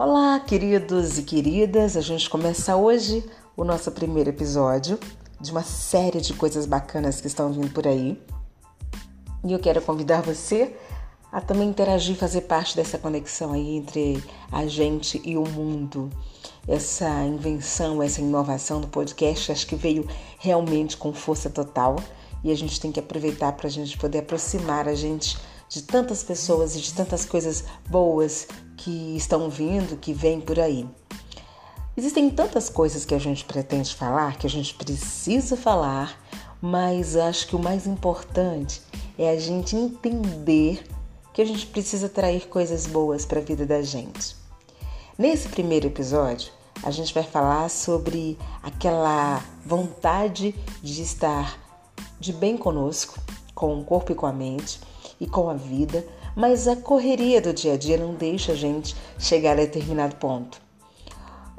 Olá, queridos e queridas. A gente começa hoje o nosso primeiro episódio de uma série de coisas bacanas que estão vindo por aí. E eu quero convidar você a também interagir, fazer parte dessa conexão aí entre a gente e o mundo. Essa invenção, essa inovação do podcast, acho que veio realmente com força total e a gente tem que aproveitar para a gente poder aproximar a gente de tantas pessoas e de tantas coisas boas que estão vindo, que vêm por aí. Existem tantas coisas que a gente pretende falar, que a gente precisa falar, mas acho que o mais importante é a gente entender que a gente precisa trazer coisas boas para a vida da gente. Nesse primeiro episódio, a gente vai falar sobre aquela vontade de estar de bem conosco, com o corpo e com a mente e com a vida, mas a correria do dia a dia não deixa a gente chegar a determinado ponto.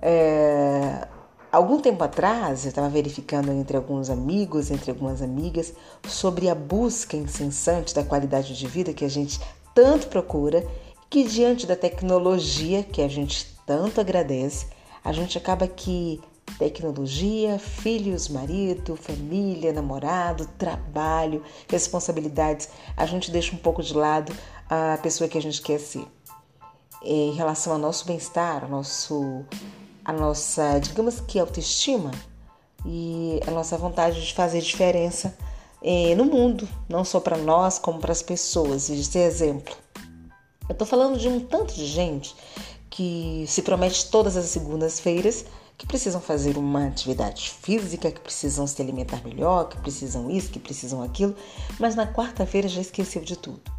É, algum tempo atrás, eu estava verificando entre alguns amigos, entre algumas amigas, sobre a busca incessante da qualidade de vida que a gente tanto procura, que diante da tecnologia que a gente tanto agradece, a gente acaba que tecnologia, filhos, marido, família, namorado, trabalho, responsabilidades, a gente deixa um pouco de lado a pessoa que a gente quer ser. Em relação ao nosso bem-estar, ao nosso a nossa, digamos que autoestima e a nossa vontade de fazer diferença eh, no mundo, não só para nós, como para as pessoas, e de ser exemplo. Eu estou falando de um tanto de gente que se promete todas as segundas-feiras que precisam fazer uma atividade física, que precisam se alimentar melhor, que precisam isso, que precisam aquilo, mas na quarta-feira já esqueceu de tudo.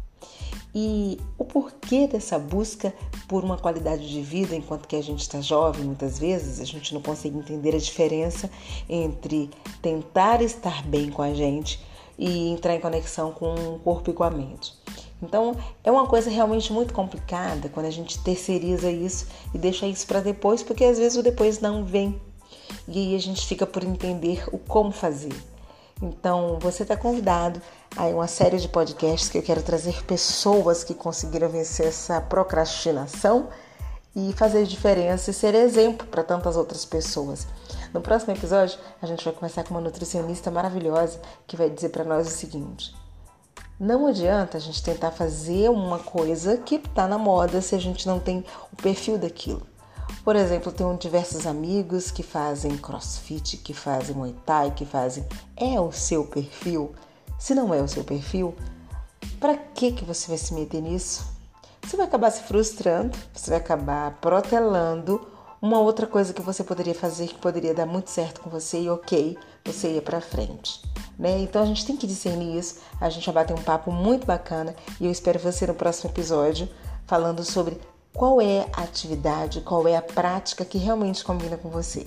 E o porquê dessa busca por uma qualidade de vida enquanto que a gente está jovem, muitas vezes a gente não consegue entender a diferença entre tentar estar bem com a gente e entrar em conexão com o corpo e com a mente. Então é uma coisa realmente muito complicada quando a gente terceiriza isso e deixa isso para depois, porque às vezes o depois não vem e aí a gente fica por entender o como fazer. Então, você está convidado a uma série de podcasts que eu quero trazer pessoas que conseguiram vencer essa procrastinação e fazer diferença e ser exemplo para tantas outras pessoas. No próximo episódio, a gente vai começar com uma nutricionista maravilhosa que vai dizer para nós o seguinte: não adianta a gente tentar fazer uma coisa que está na moda se a gente não tem o perfil daquilo. Por exemplo, tenho diversos amigos que fazem crossfit, que fazem muay thai, que fazem. É o seu perfil? Se não é o seu perfil, para que, que você vai se meter nisso? Você vai acabar se frustrando, você vai acabar protelando uma outra coisa que você poderia fazer que poderia dar muito certo com você e ok, você ia para frente. Né? Então a gente tem que discernir isso. A gente vai bater um papo muito bacana e eu espero você no próximo episódio falando sobre qual é a atividade, qual é a prática que realmente combina com você.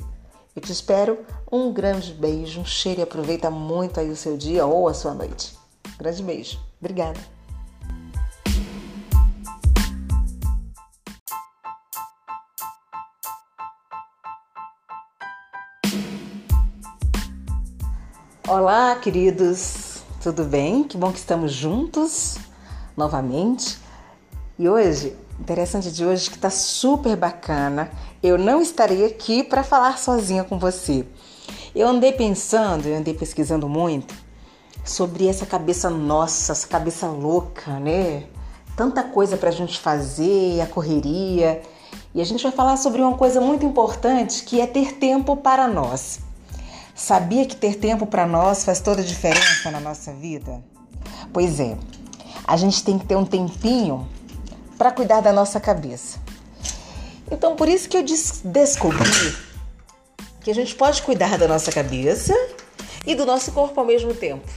Eu te espero. Um grande beijo, um cheiro e aproveita muito aí o seu dia ou a sua noite. grande beijo. Obrigada. Olá, queridos. Tudo bem? Que bom que estamos juntos novamente. E hoje interessante de hoje que está super bacana. Eu não estarei aqui para falar sozinha com você. Eu andei pensando, eu andei pesquisando muito sobre essa cabeça nossa, essa cabeça louca, né? Tanta coisa para a gente fazer, a correria. E a gente vai falar sobre uma coisa muito importante que é ter tempo para nós. Sabia que ter tempo para nós faz toda a diferença na nossa vida? Pois é, a gente tem que ter um tempinho para cuidar da nossa cabeça. Então, por isso que eu descobri que a gente pode cuidar da nossa cabeça e do nosso corpo ao mesmo tempo.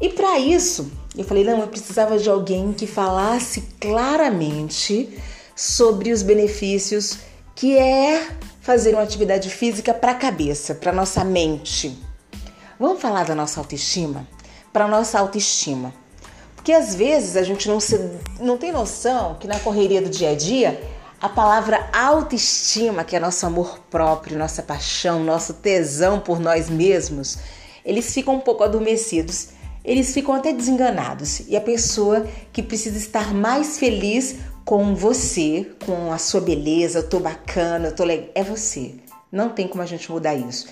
E para isso, eu falei: não, eu precisava de alguém que falasse claramente sobre os benefícios que é fazer uma atividade física para a cabeça, para nossa mente. Vamos falar da nossa autoestima? Para nossa autoestima. Porque às vezes a gente não, se, não tem noção que na correria do dia a dia a palavra autoestima, que é nosso amor próprio, nossa paixão, nosso tesão por nós mesmos, eles ficam um pouco adormecidos, eles ficam até desenganados. E a pessoa que precisa estar mais feliz com você, com a sua beleza, eu tô bacana, eu tô legal. É você. Não tem como a gente mudar isso.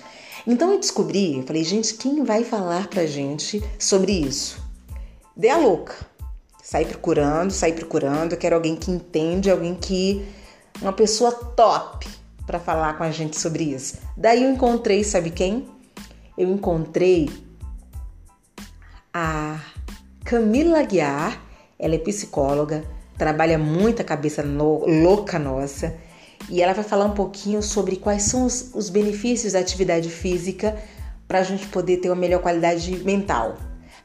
Então eu descobri, eu falei, gente, quem vai falar pra gente sobre isso? Dê a louca. Sai procurando, sai procurando. Eu quero alguém que entende, alguém que. Uma pessoa top para falar com a gente sobre isso. Daí eu encontrei, sabe quem? Eu encontrei a Camila Guiar, ela é psicóloga, trabalha muito a cabeça no, louca nossa e ela vai falar um pouquinho sobre quais são os, os benefícios da atividade física para a gente poder ter uma melhor qualidade mental,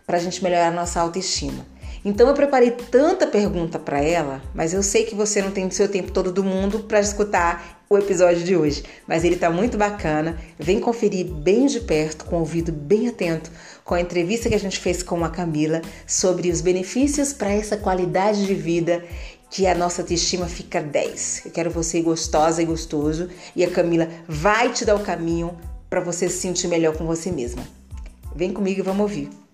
para a gente melhorar a nossa autoestima. Então eu preparei tanta pergunta para ela, mas eu sei que você não tem o seu tempo todo do mundo para escutar o episódio de hoje, mas ele tá muito bacana. Vem conferir bem de perto, com o ouvido bem atento, com a entrevista que a gente fez com a Camila sobre os benefícios para essa qualidade de vida que a nossa autoestima fica 10. Eu quero você gostosa e gostoso e a Camila vai te dar o caminho para você se sentir melhor com você mesma. Vem comigo e vamos ouvir.